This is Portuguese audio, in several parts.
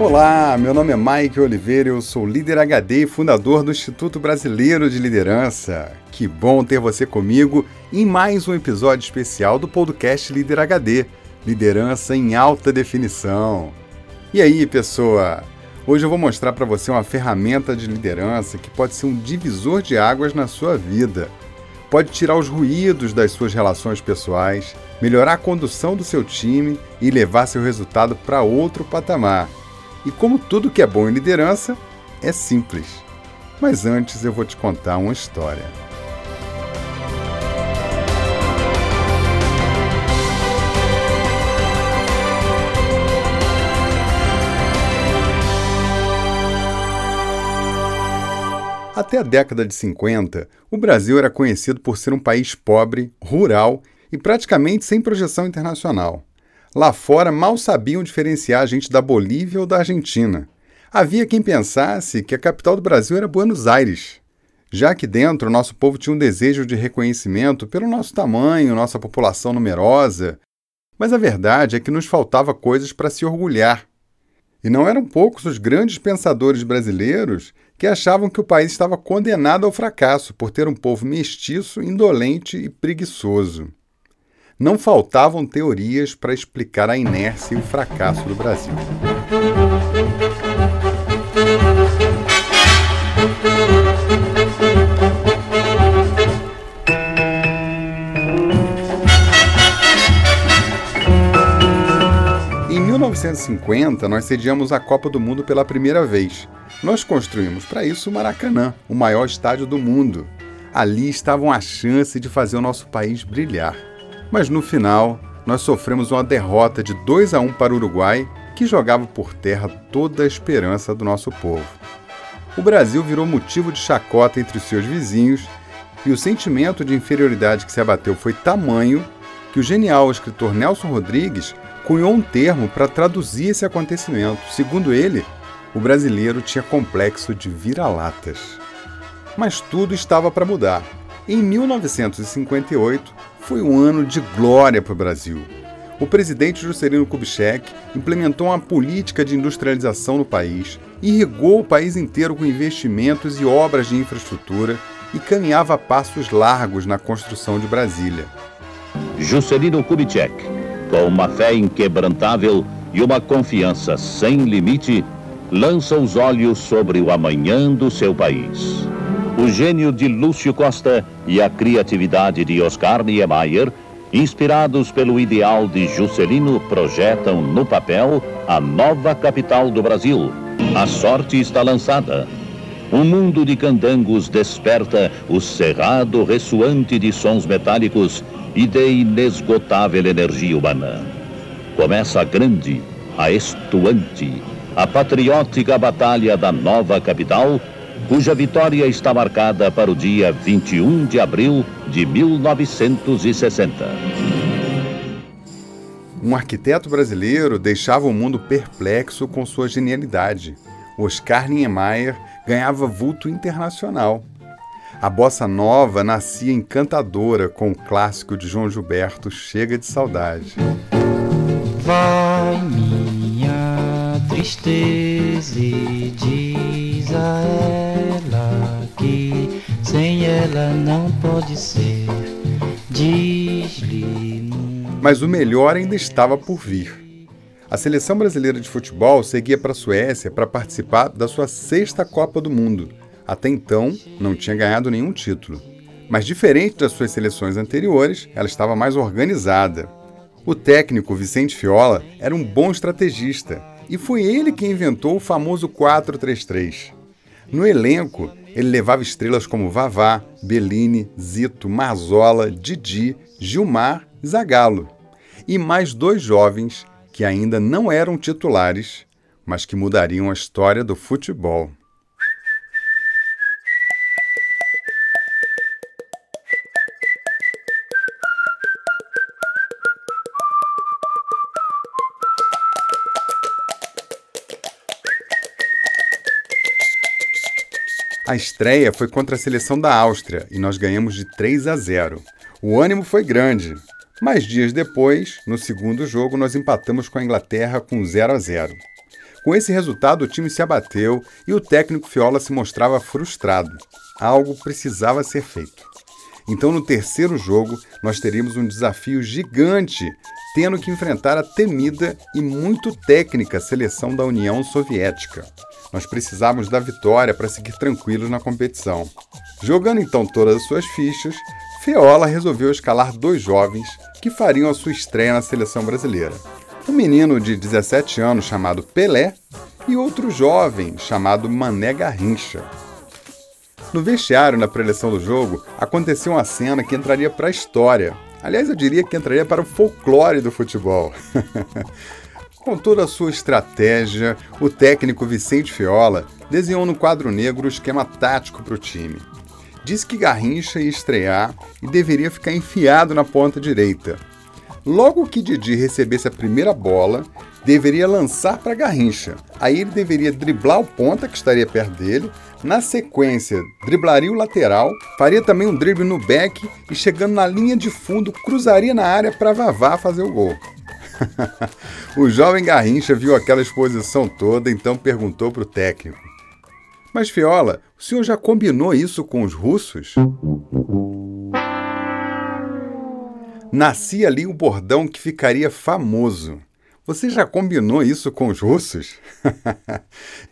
Olá, meu nome é Mike Oliveira, eu sou líder HD e fundador do Instituto Brasileiro de Liderança. Que bom ter você comigo em mais um episódio especial do podcast Líder HD Liderança em Alta Definição. E aí, pessoa? Hoje eu vou mostrar para você uma ferramenta de liderança que pode ser um divisor de águas na sua vida. Pode tirar os ruídos das suas relações pessoais, melhorar a condução do seu time e levar seu resultado para outro patamar. E como tudo que é bom em liderança, é simples. Mas antes eu vou te contar uma história. Até a década de 50, o Brasil era conhecido por ser um país pobre, rural e praticamente sem projeção internacional. Lá fora mal sabiam diferenciar a gente da Bolívia ou da Argentina. Havia quem pensasse que a capital do Brasil era Buenos Aires. Já que dentro nosso povo tinha um desejo de reconhecimento pelo nosso tamanho, nossa população numerosa. Mas a verdade é que nos faltava coisas para se orgulhar. E não eram poucos os grandes pensadores brasileiros que achavam que o país estava condenado ao fracasso por ter um povo mestiço, indolente e preguiçoso não faltavam teorias para explicar a inércia e o fracasso do Brasil. Em 1950, nós sediamos a Copa do Mundo pela primeira vez. Nós construímos para isso o Maracanã, o maior estádio do mundo. Ali estavam a chance de fazer o nosso país brilhar. Mas no final, nós sofremos uma derrota de 2 a 1 para o Uruguai, que jogava por terra toda a esperança do nosso povo. O Brasil virou motivo de chacota entre os seus vizinhos e o sentimento de inferioridade que se abateu foi tamanho que o genial escritor Nelson Rodrigues cunhou um termo para traduzir esse acontecimento. Segundo ele, o brasileiro tinha complexo de vira-latas. Mas tudo estava para mudar. Em 1958, foi um ano de glória para o Brasil. O presidente Juscelino Kubitschek implementou uma política de industrialização no país, irrigou o país inteiro com investimentos e obras de infraestrutura e caminhava a passos largos na construção de Brasília. Juscelino Kubitschek, com uma fé inquebrantável e uma confiança sem limite, lança os olhos sobre o amanhã do seu país. O gênio de Lúcio Costa e a criatividade de Oscar Niemeyer, inspirados pelo ideal de Juscelino, projetam no papel a nova capital do Brasil. A sorte está lançada. Um mundo de candangos desperta o cerrado ressoante de sons metálicos e de inesgotável energia humana. Começa a grande, a estuante, a patriótica batalha da nova capital cuja vitória está marcada para o dia 21 de abril de 1960. Um arquiteto brasileiro deixava o mundo perplexo com sua genialidade. Oscar Niemeyer ganhava vulto internacional. A bossa nova nascia encantadora com o clássico de João Gilberto Chega de Saudade. Vai minha tristeza e diz a ela ela não pode ser. Mas o melhor ainda estava por vir. A seleção brasileira de futebol seguia para a Suécia para participar da sua sexta Copa do Mundo. Até então, não tinha ganhado nenhum título. Mas diferente das suas seleções anteriores, ela estava mais organizada. O técnico Vicente Fiola era um bom estrategista e foi ele que inventou o famoso 4-3-3. No elenco, ele levava estrelas como Vavá, Bellini, Zito, Marzola, Didi, Gilmar e Zagallo. E mais dois jovens que ainda não eram titulares, mas que mudariam a história do futebol. A estreia foi contra a seleção da Áustria e nós ganhamos de 3 a 0. O ânimo foi grande, mas dias depois, no segundo jogo, nós empatamos com a Inglaterra com 0 a 0. Com esse resultado, o time se abateu e o técnico Fiola se mostrava frustrado. Algo precisava ser feito. Então, no terceiro jogo, nós teríamos um desafio gigante, tendo que enfrentar a temida e muito técnica seleção da União Soviética. Nós precisávamos da vitória para seguir tranquilos na competição. Jogando então todas as suas fichas, Feola resolveu escalar dois jovens que fariam a sua estreia na seleção brasileira. Um menino de 17 anos chamado Pelé e outro jovem chamado Mané Garrincha. No vestiário, na preleção do jogo, aconteceu uma cena que entraria para a história. Aliás, eu diria que entraria para o folclore do futebol. Com toda a sua estratégia, o técnico Vicente Fiola desenhou no quadro negro o esquema tático para o time. Disse que Garrincha ia estrear e deveria ficar enfiado na ponta direita. Logo que Didi recebesse a primeira bola, deveria lançar para Garrincha. Aí ele deveria driblar o ponta que estaria perto dele. Na sequência, driblaria o lateral, faria também um drible no back e chegando na linha de fundo, cruzaria na área para Vavá fazer o gol. o jovem Garrincha viu aquela exposição toda, então perguntou para o técnico: Mas Fiola, o senhor já combinou isso com os russos? Nascia ali o bordão que ficaria famoso. Você já combinou isso com os russos?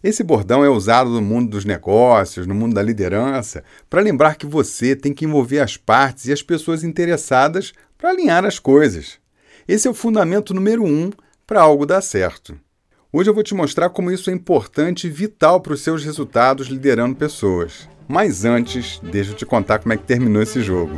Esse bordão é usado no mundo dos negócios, no mundo da liderança, para lembrar que você tem que envolver as partes e as pessoas interessadas para alinhar as coisas. Esse é o fundamento número um para algo dar certo. Hoje eu vou te mostrar como isso é importante e vital para os seus resultados liderando pessoas. Mas antes, deixa eu te contar como é que terminou esse jogo.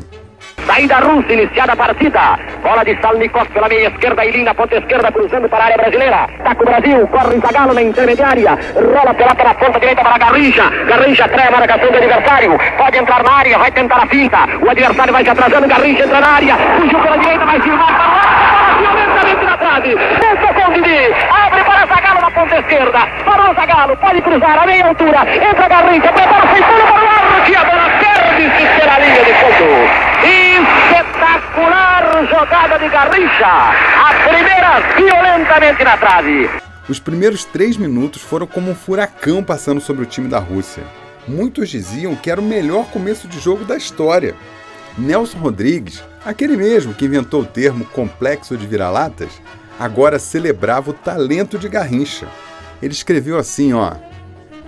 Saída russa, iniciada a partida. Bola de Salnikov pela meia esquerda e linda ponta esquerda cruzando para a área brasileira. Taca o Brasil, corre Zagalo na intermediária. Rola pela pela ponta direita para Garrincha. Garrincha trai a marcação do adversário. Pode entrar na área, vai tentar a finta. O adversário vai se atrasando, Garrincha entra na área. Fugiu pela direita, vai firmar para violentamente na trave. Pensa com Didi. Abre para Zagalo na ponta esquerda. Parou Zagalo, pode cruzar a meia altura. Entra Garrincha, prepara, fez para o ar. Que a bola perde-se pela linha de fundo. Espetacular jogada de Garrincha. A primeira violentamente na trave. Os primeiros três minutos foram como um furacão passando sobre o time da Rússia. Muitos diziam que era o melhor começo de jogo da história. Nelson Rodrigues, aquele mesmo que inventou o termo complexo de vira-latas, agora celebrava o talento de Garrincha. Ele escreveu assim, ó: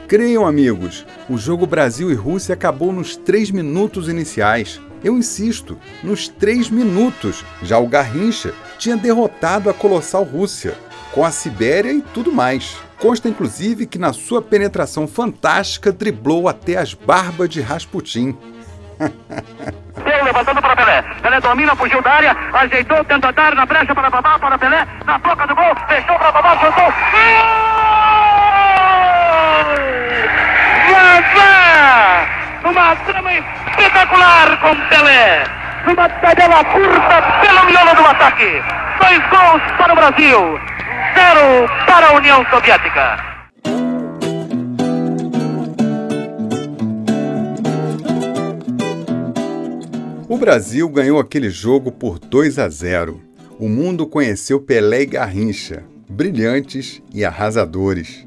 Creiam, amigos, o jogo Brasil e Rússia acabou nos três minutos iniciais. Eu insisto, nos três minutos, já o Garrincha tinha derrotado a colossal Rússia, com a Sibéria e tudo mais. Consta inclusive que na sua penetração fantástica driblou até as barbas de Rasputin. levantando para Pelé. Pelé domina, fugiu da área, ajeitou, tenta dar na brecha para Babá, para Pelé, na boca do gol, fechou para Babá, soltou. Babá! Uma trama espetacular com Pelé. Uma tabela curta pelo miolo do ataque. Dois gols para o Brasil. Zero para a União Soviética. O Brasil ganhou aquele jogo por 2 a 0. O mundo conheceu Pelé e Garrincha, brilhantes e arrasadores.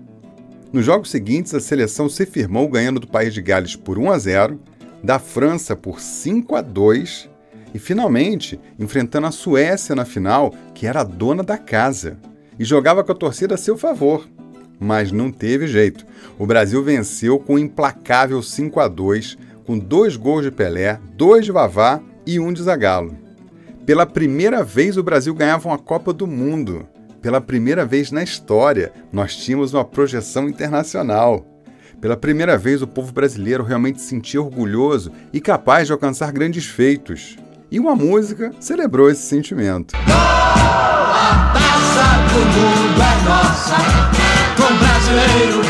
Nos jogos seguintes, a seleção se firmou ganhando do País de Gales por 1 a 0, da França por 5 a 2 e finalmente enfrentando a Suécia na final, que era a dona da casa e jogava com a torcida a seu favor. Mas não teve jeito. O Brasil venceu com um implacável 5 a 2, com dois gols de Pelé, dois de Vavá e um de Zagallo. Pela primeira vez o Brasil ganhava uma Copa do Mundo pela primeira vez na história, nós tínhamos uma projeção internacional. Pela primeira vez, o povo brasileiro realmente se sentia orgulhoso e capaz de alcançar grandes feitos. E uma música celebrou esse sentimento. a taça do mundo é nossa, com brasileiro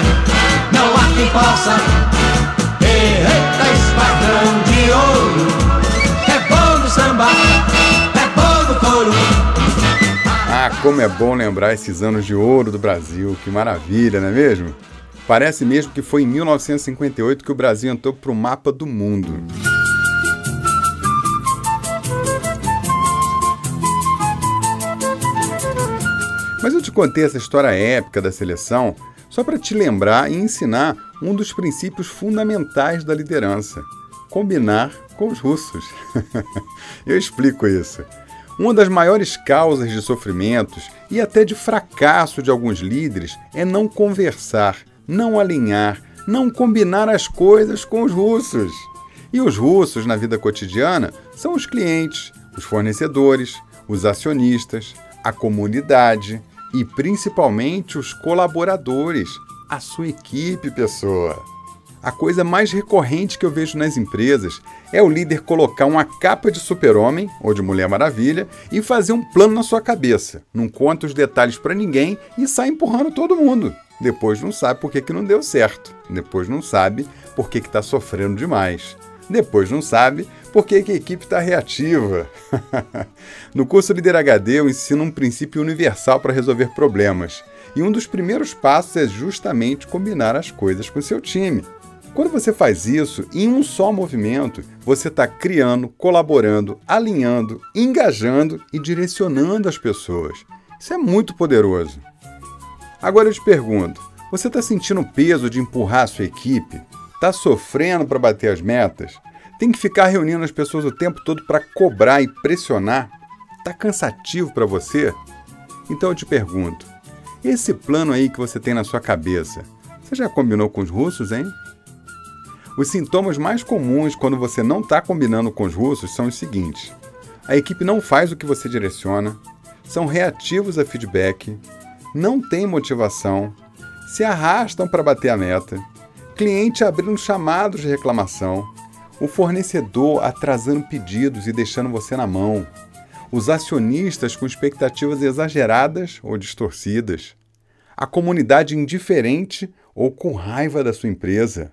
não há quem possa. Eita, de ouro, é bom samba, é bom. Ah, como é bom lembrar esses anos de ouro do Brasil, que maravilha, não é mesmo? Parece mesmo que foi em 1958 que o Brasil entrou para o mapa do mundo. Mas eu te contei essa história épica da seleção Só para te lembrar e ensinar um dos princípios fundamentais da liderança: combinar com os russos. Eu explico isso. Uma das maiores causas de sofrimentos e até de fracasso de alguns líderes é não conversar, não alinhar, não combinar as coisas com os russos. E os russos, na vida cotidiana, são os clientes, os fornecedores, os acionistas, a comunidade e principalmente os colaboradores, a sua equipe, pessoa. A coisa mais recorrente que eu vejo nas empresas é o líder colocar uma capa de super-homem ou de Mulher Maravilha e fazer um plano na sua cabeça. Não conta os detalhes para ninguém e sai empurrando todo mundo. Depois não sabe por que, que não deu certo. Depois não sabe por que está sofrendo demais. Depois não sabe por que, que a equipe está reativa. no curso Líder HD eu ensino um princípio universal para resolver problemas. E um dos primeiros passos é justamente combinar as coisas com seu time. Quando você faz isso em um só movimento, você está criando, colaborando, alinhando, engajando e direcionando as pessoas. Isso é muito poderoso. Agora eu te pergunto: você está sentindo o peso de empurrar a sua equipe? Está sofrendo para bater as metas? Tem que ficar reunindo as pessoas o tempo todo para cobrar e pressionar? Está cansativo para você? Então eu te pergunto: esse plano aí que você tem na sua cabeça, você já combinou com os russos, hein? Os sintomas mais comuns quando você não está combinando com os russos são os seguintes: a equipe não faz o que você direciona, são reativos a feedback, não tem motivação, se arrastam para bater a meta, cliente abrindo chamados de reclamação, o fornecedor atrasando pedidos e deixando você na mão, os acionistas com expectativas exageradas ou distorcidas, a comunidade indiferente ou com raiva da sua empresa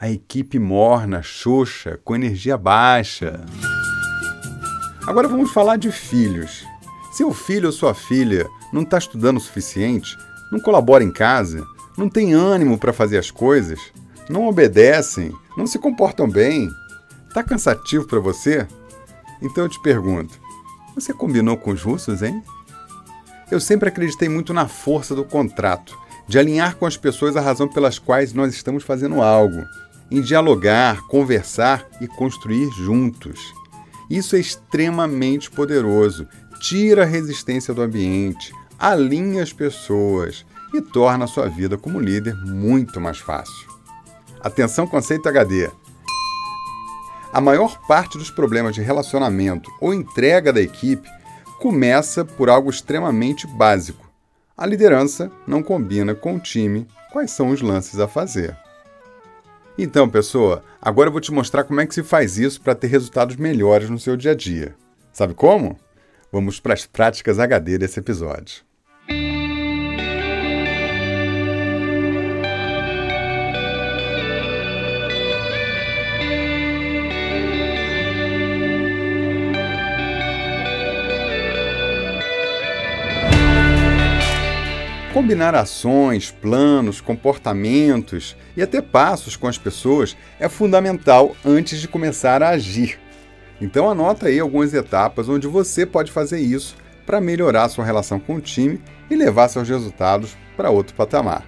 a equipe morna, xoxa, com energia baixa. Agora vamos falar de filhos. Seu filho ou sua filha não está estudando o suficiente, não colabora em casa, não tem ânimo para fazer as coisas, não obedecem, não se comportam bem, está cansativo para você? Então eu te pergunto: você combinou com os russos, hein? Eu sempre acreditei muito na força do contrato, de alinhar com as pessoas a razão pelas quais nós estamos fazendo algo em dialogar, conversar e construir juntos. Isso é extremamente poderoso. Tira a resistência do ambiente, alinha as pessoas e torna a sua vida como líder muito mais fácil. Atenção, conceito HD. A maior parte dos problemas de relacionamento ou entrega da equipe começa por algo extremamente básico. A liderança não combina com o time quais são os lances a fazer. Então, pessoa, agora eu vou te mostrar como é que se faz isso para ter resultados melhores no seu dia a dia. Sabe como? Vamos para as práticas HD desse episódio. Combinar ações, planos, comportamentos e até passos com as pessoas é fundamental antes de começar a agir. Então anota aí algumas etapas onde você pode fazer isso para melhorar sua relação com o time e levar seus resultados para outro patamar.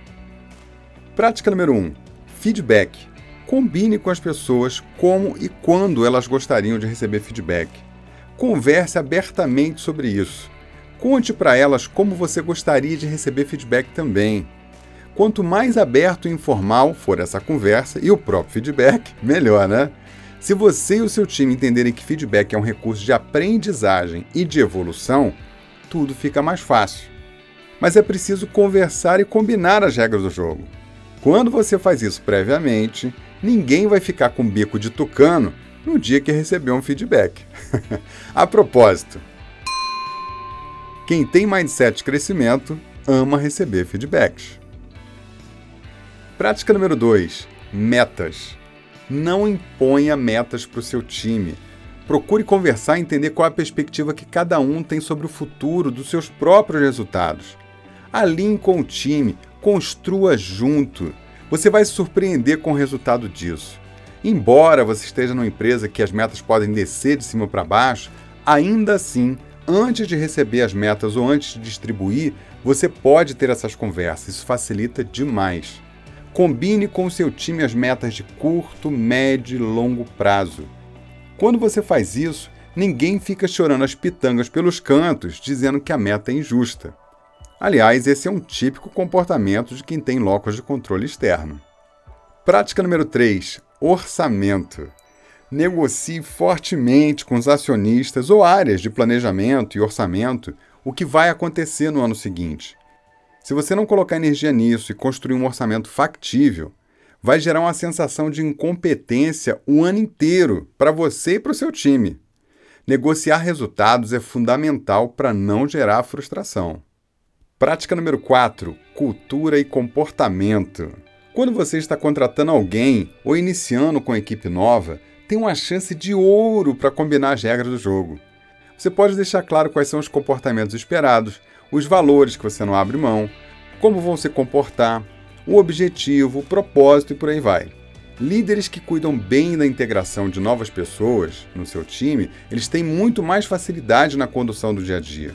Prática número 1: um, feedback. Combine com as pessoas como e quando elas gostariam de receber feedback. Converse abertamente sobre isso. Conte para elas como você gostaria de receber feedback também. Quanto mais aberto e informal for essa conversa e o próprio feedback, melhor, né? Se você e o seu time entenderem que feedback é um recurso de aprendizagem e de evolução, tudo fica mais fácil. Mas é preciso conversar e combinar as regras do jogo. Quando você faz isso previamente, ninguém vai ficar com bico de tucano no dia que receber um feedback. A propósito, quem tem mindset de crescimento ama receber feedbacks. Prática número 2: metas. Não imponha metas para o seu time. Procure conversar e entender qual a perspectiva que cada um tem sobre o futuro dos seus próprios resultados. Alinhe com o time, construa junto. Você vai se surpreender com o resultado disso. Embora você esteja numa empresa que as metas podem descer de cima para baixo, ainda assim antes de receber as metas ou antes de distribuir, Você pode ter essas conversas, isso facilita demais. Combine com o seu time as metas de curto, médio e longo prazo. Quando você faz isso, ninguém fica chorando as pitangas pelos cantos dizendo que a meta é injusta. Aliás, esse é um típico comportamento de quem tem locos de controle externo. Prática número 3: orçamento. Negocie fortemente com os acionistas ou áreas de planejamento e orçamento o que vai acontecer no ano seguinte. Se você não colocar energia nisso e construir um orçamento factível, vai gerar uma sensação de incompetência o ano inteiro para você e para o seu time. Negociar resultados é fundamental para não gerar frustração. Prática número 4: cultura e comportamento. Quando você está contratando alguém ou iniciando com equipe nova, tem uma chance de ouro para combinar as regras do jogo. Você pode deixar claro quais são os comportamentos esperados, os valores que você não abre mão, como vão se comportar, o objetivo, o propósito e por aí vai. Líderes que cuidam bem da integração de novas pessoas no seu time, eles têm muito mais facilidade na condução do dia a dia.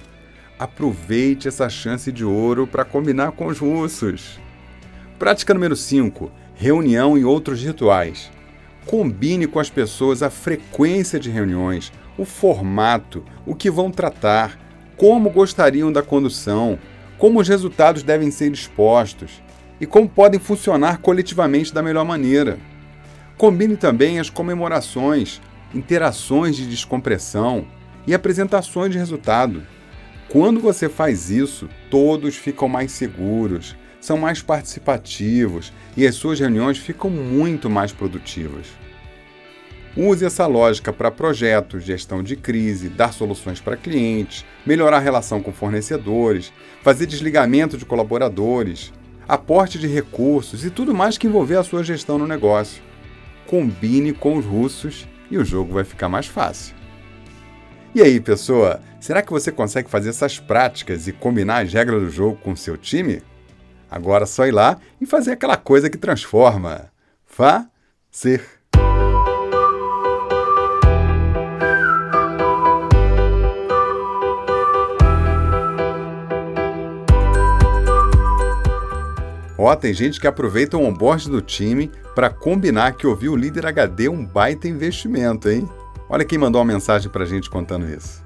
Aproveite essa chance de ouro para combinar com os russos. Prática número 5: reunião e outros rituais. Combine com as pessoas a frequência de reuniões, o formato, o que vão tratar, como gostariam da condução, como os resultados devem ser expostos e como podem funcionar coletivamente da melhor maneira. Combine também as comemorações, interações de descompressão e apresentações de resultado. Quando você faz isso, todos ficam mais seguros, são mais participativos e as suas reuniões ficam muito mais produtivas. Use essa lógica para projetos, gestão de crise, dar soluções para clientes, melhorar a relação com fornecedores, fazer desligamento de colaboradores, aporte de recursos e tudo mais que envolver a sua gestão no negócio. Combine com os russos e o jogo vai ficar mais fácil. E aí, pessoa, será que você consegue fazer essas práticas e combinar as regras do jogo com seu time? Agora é só ir lá e fazer aquela coisa que transforma. Fazer. Ó, tem gente que aproveita o onboard do time para combinar que ouvir o líder HD um baita investimento, hein? Olha quem mandou uma mensagem pra gente contando isso.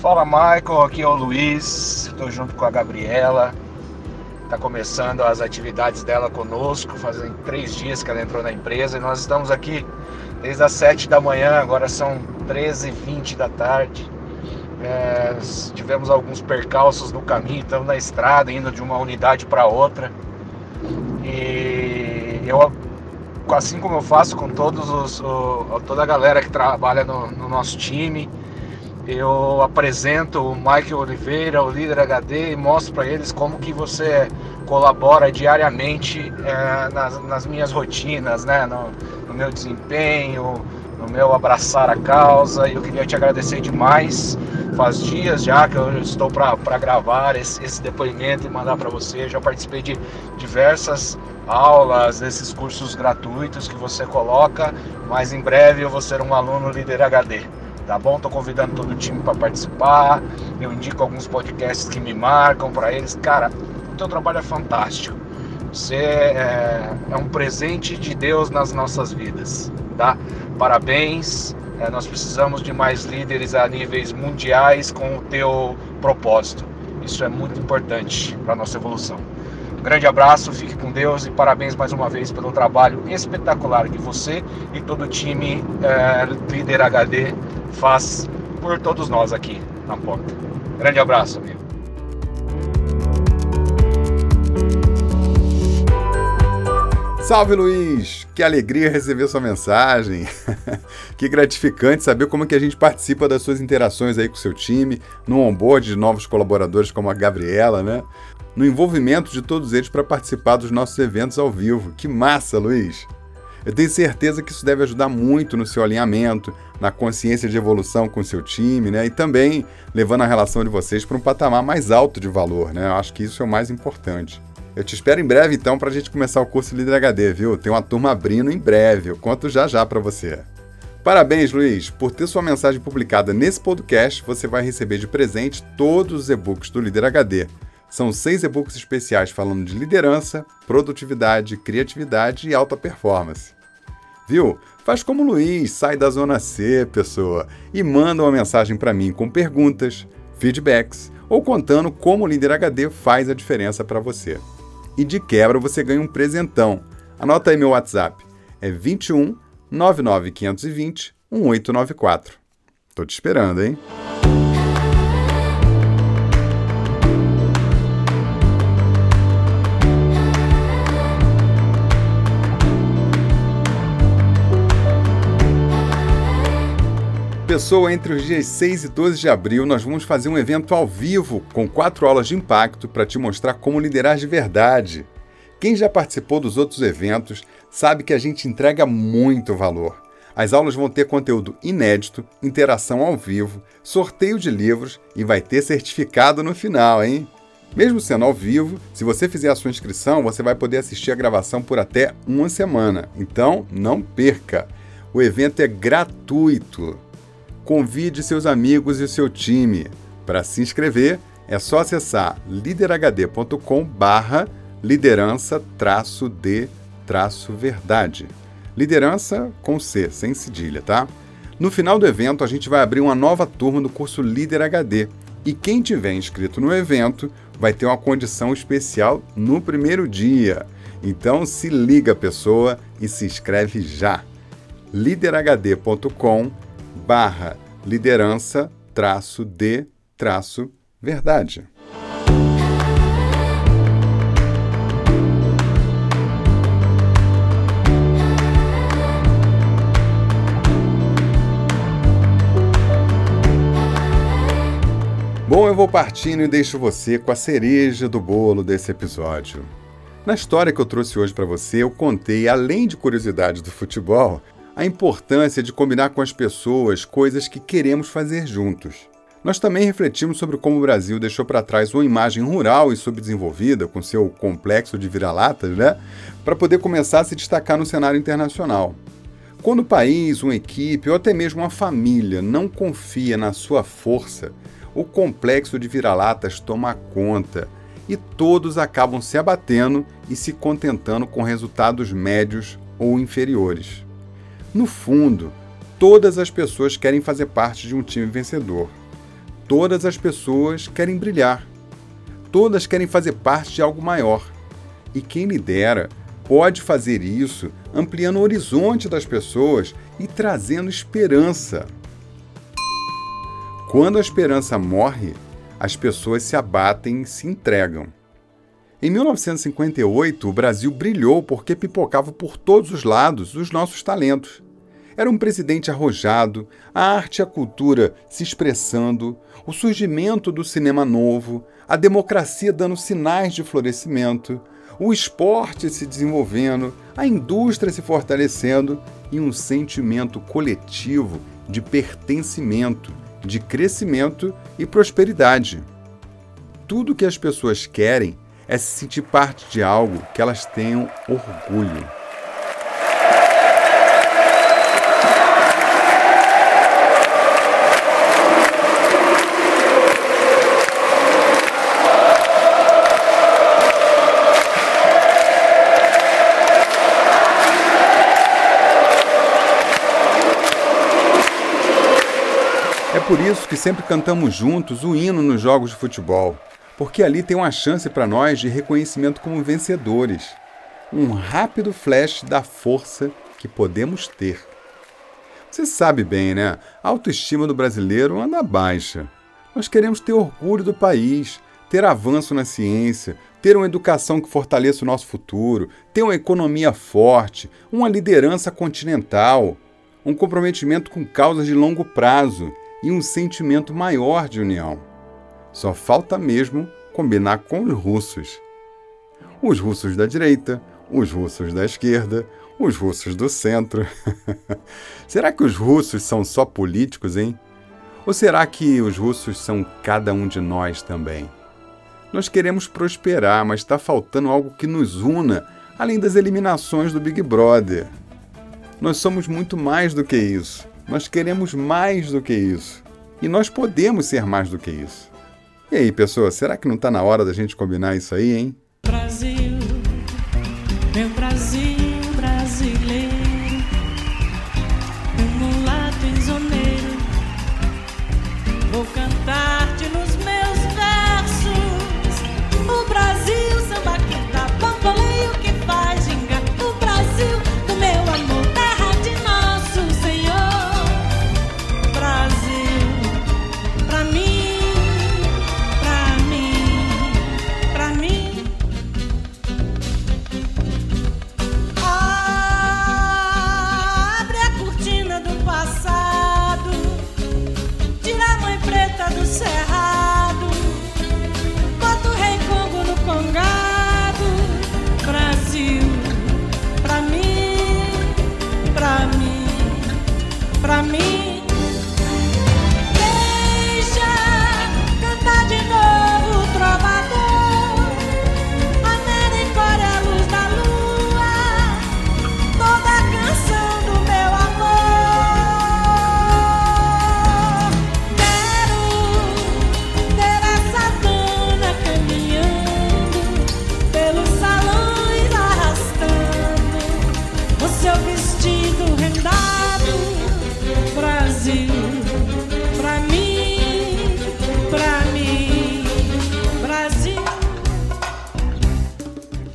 Fala Michael, aqui é o Luiz, estou junto com a Gabriela está começando as atividades dela conosco, fazem três dias que ela entrou na empresa e nós estamos aqui desde as 7 da manhã, agora são 13h20 da tarde. É, tivemos alguns percalços no caminho, estamos na estrada, indo de uma unidade para outra. E eu, assim como eu faço com todos os, o, toda a galera que trabalha no, no nosso time, eu apresento o Michael Oliveira, o líder HD, e mostro para eles como que você colabora diariamente é, nas, nas, minhas rotinas, né? No, no, meu desempenho, no meu abraçar a causa. E eu queria te agradecer demais. Faz dias já que eu estou para gravar esse, esse, depoimento e mandar para você. Já participei de diversas aulas, desses cursos gratuitos que você coloca, mas em breve eu vou ser um aluno líder HD tá bom? Tô convidando todo o time para participar. Eu indico alguns podcasts que me marcam para eles. Cara, o teu trabalho é fantástico. Você é, é, um presente de Deus nas nossas vidas, tá? Parabéns. É, nós precisamos de mais líderes a níveis mundiais com o teu propósito. Isso é muito importante para nossa evolução. Um grande abraço, fique com Deus e parabéns mais uma vez pelo trabalho espetacular que você e todo o time é, Líder HD faz por todos nós aqui na porta. Grande abraço, amigo. Salve Luiz! Que alegria receber sua mensagem. que gratificante saber como que a gente participa das suas interações aí com seu time, no onboard de novos colaboradores como a Gabriela, né? No envolvimento de todos eles para participar dos nossos eventos ao vivo. Que massa, Luiz! Eu tenho certeza que isso deve ajudar muito no seu alinhamento, na consciência de evolução com o seu time, né? E também levando a relação de vocês para um patamar mais alto de valor, né? Eu acho que isso é o mais importante. Eu te espero em breve, então, para a gente começar o curso Líder HD, viu? Tem uma turma abrindo em breve, eu conto já já para você. Parabéns, Luiz! Por ter sua mensagem publicada nesse podcast, você vai receber de presente todos os e-books do Líder HD. São seis e-books especiais falando de liderança, produtividade, criatividade e alta performance. Viu? Faz como o Luiz, sai da zona C, pessoa, e manda uma mensagem para mim com perguntas, feedbacks ou contando como o Líder HD faz a diferença para você. E de quebra você ganha um presentão. Anota aí meu WhatsApp. É 21 99520 1894. Tô te esperando, hein? Pessoa, entre os dias 6 e 12 de abril, nós vamos fazer um evento ao vivo com quatro aulas de impacto para te mostrar como liderar de verdade. Quem já participou dos outros eventos sabe que a gente entrega muito valor. As aulas vão ter conteúdo inédito, interação ao vivo, sorteio de livros e vai ter certificado no final, hein? Mesmo sendo ao vivo, se você fizer a sua inscrição, você vai poder assistir a gravação por até uma semana. Então, não perca! O evento é gratuito. Convide seus amigos e seu time. Para se inscrever, é só acessar liderhd.com barra liderança-d traço verdade. Liderança com C, sem cedilha, tá? No final do evento, a gente vai abrir uma nova turma do curso Líder HD. E quem tiver inscrito no evento vai ter uma condição especial no primeiro dia. Então se liga, pessoa, e se inscreve já. liderhd.com barra liderança traço de traço verdade. Bom, eu vou partindo e deixo você com a cereja do bolo desse episódio. Na história que eu trouxe hoje para você, eu contei, além de curiosidades do futebol, a importância de combinar com as pessoas coisas que queremos fazer juntos. Nós também refletimos sobre como o Brasil deixou para trás uma imagem rural e subdesenvolvida, com seu complexo de vira-latas, né? Para poder começar a se destacar no cenário internacional. Quando o país, uma equipe ou até mesmo uma família não confia na sua força, o complexo de vira-latas toma conta e todos acabam se abatendo e se contentando com resultados médios ou inferiores. No fundo, todas as pessoas querem fazer parte de um time vencedor. Todas as pessoas querem brilhar. Todas querem fazer parte de algo maior. E quem lidera pode fazer isso ampliando o horizonte das pessoas e trazendo esperança. Quando a esperança morre, as pessoas se abatem e se entregam. Em 1958, o Brasil brilhou porque pipocava por todos os lados os nossos talentos. Era um presidente arrojado, a arte e a cultura se expressando, o surgimento do cinema novo, a democracia dando sinais de florescimento, o esporte se desenvolvendo, a indústria se fortalecendo e um sentimento coletivo de pertencimento de crescimento e prosperidade. Tudo que as pessoas querem é se sentir parte de algo que elas tenham orgulho. por isso que sempre cantamos juntos o hino nos jogos de futebol, porque ali tem uma chance para nós de reconhecimento como vencedores. Um rápido flash da força que podemos ter. Você sabe bem, né? A autoestima do brasileiro anda baixa. Nós queremos ter orgulho do país, ter avanço na ciência, ter uma educação que fortaleça o nosso futuro, ter uma economia forte, uma liderança continental, um comprometimento com causas de longo prazo e um sentimento maior de união. Só falta mesmo combinar com os russos. Os russos da direita, os russos da esquerda, os russos do centro. será que os russos são só políticos, hein? Ou será que os russos são cada um de nós também? Nós queremos prosperar, mas está faltando algo que nos una, além das eliminações do Big Brother. Nós somos muito mais do que isso. Nós queremos mais do que isso. E nós podemos ser mais do que isso. E aí, pessoas, será que não está na hora da gente combinar isso aí, hein?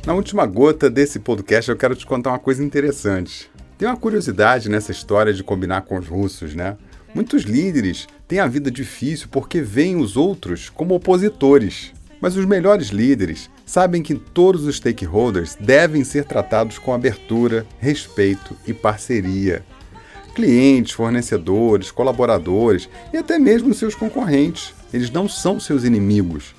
Na última gota desse podcast, eu quero te contar uma coisa interessante. Tem uma curiosidade nessa história de combinar com os russos, né? Muitos líderes têm a vida difícil porque veem os outros como opositores. Mas os melhores líderes sabem que todos os stakeholders devem ser tratados com abertura, respeito e parceria. Clientes, fornecedores, colaboradores e até mesmo seus concorrentes. Eles não são seus inimigos.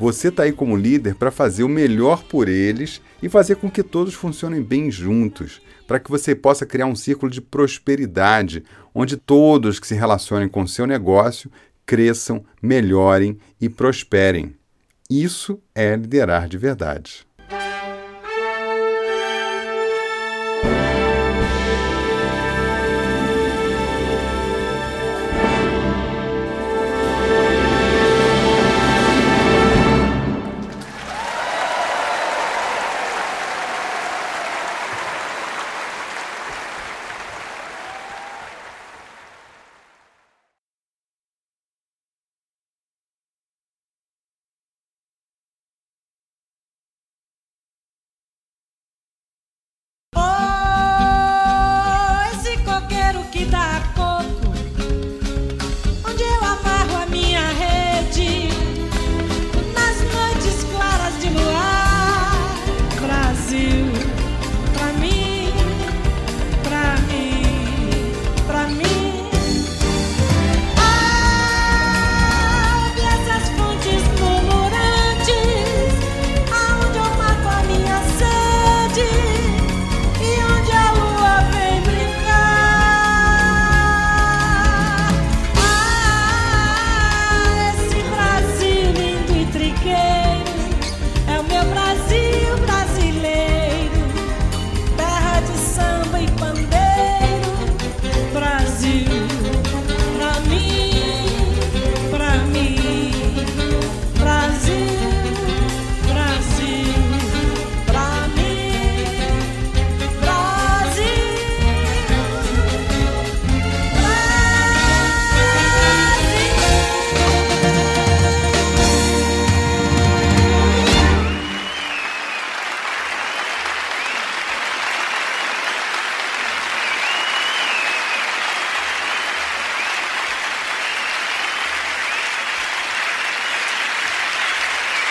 Você está aí como líder para fazer o melhor por eles e fazer com que todos funcionem bem juntos, para que você possa criar um círculo de prosperidade, onde todos que se relacionem com o seu negócio cresçam, melhorem e prosperem. Isso é liderar de verdade.